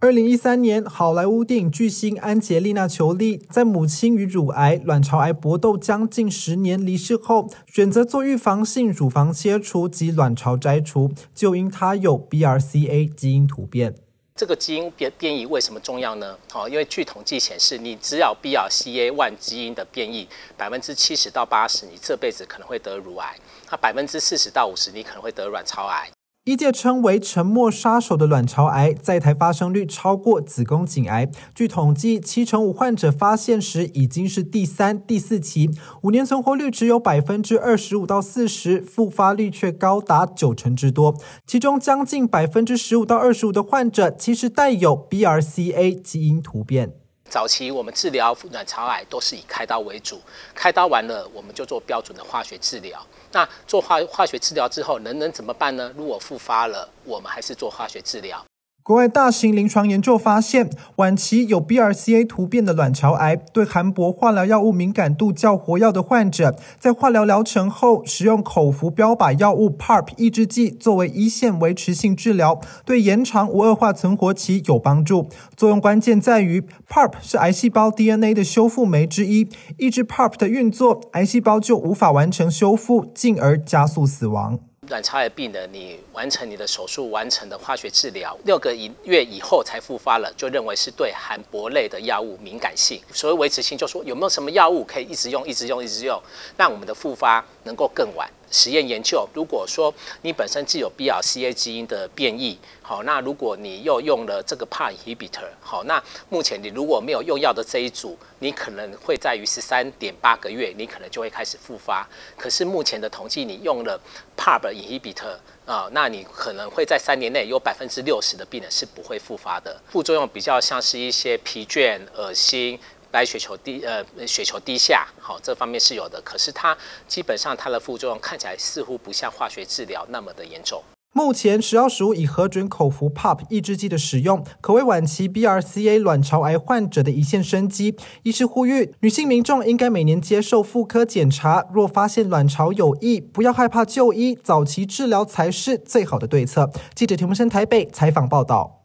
二零一三年，好莱坞电影巨星安杰丽娜·裘丽在母亲与乳癌、卵巢癌搏斗将近十年离世后，选择做预防性乳房切除及卵巢摘除，就因她有 BRCA 基因突变。这个基因变变异为什么重要呢？好，因为据统计显示，你只要 BRCA one 基因的变异，百分之七十到八十，你这辈子可能会得乳癌；那百分之四十到五十，你可能会得卵巢癌。一届称为“沉默杀手”的卵巢癌，在台发生率超过子宫颈癌。据统计，七成五患者发现时已经是第三、第四期，五年存活率只有百分之二十五到四十，复发率却高达九成之多。其中将近百分之十五到二十五的患者其实带有 BRCA 基因突变。早期我们治疗卵巢癌都是以开刀为主，开刀完了我们就做标准的化学治疗。那做化化学治疗之后，能能怎么办呢？如果复发了，我们还是做化学治疗。国外大型临床研究发现，晚期有 BRCA 突变的卵巢癌，对含铂化疗药物敏感度较活跃的患者，在化疗疗程后使用口服标靶药物 PARP 抑制剂作为一线维持性治疗，对延长无恶化存活期有帮助。作用关键在于 PARP 是癌细胞 DNA 的修复酶之一，抑制 PARP 的运作，癌细胞就无法完成修复，进而加速死亡。卵巢癌病人，你完成你的手术，完成的化学治疗，六个月以后才复发了，就认为是对含铂类的药物敏感性。所谓维持性，就说有没有什么药物可以一直用、一直用、一直用，让我们的复发能够更晚。实验研究，如果说你本身既有 BRCA 基因的变异，好，那如果你又用了这个 PAR inhibitor，好，那目前你如果没有用药的这一组，你可能会在于十三点八个月，你可能就会开始复发。可是目前的统计，你用了 PAR inhibitor 啊，那你可能会在三年内有百分之六十的病人是不会复发的。副作用比较像是一些疲倦、恶心。白血球低，呃，血球低下，好，这方面是有的。可是它基本上它的副作用看起来似乎不像化学治疗那么的严重。目前食药署已核准口服 PAP 抑制剂的使用，可为晚期 BRCA 卵巢癌患者的一线生机。医师呼吁女性民众应该每年接受妇科检查，若发现卵巢有异，不要害怕就医，早期治疗才是最好的对策。记者田木生台北采访报道。